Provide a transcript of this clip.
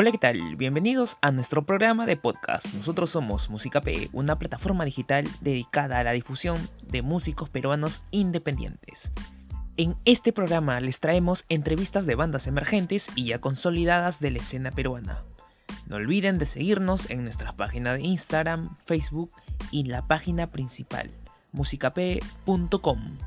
Hola, ¿qué tal? Bienvenidos a nuestro programa de podcast. Nosotros somos Música P, una plataforma digital dedicada a la difusión de músicos peruanos independientes. En este programa les traemos entrevistas de bandas emergentes y ya consolidadas de la escena peruana. No olviden de seguirnos en nuestras páginas de Instagram, Facebook y la página principal, musicap.com.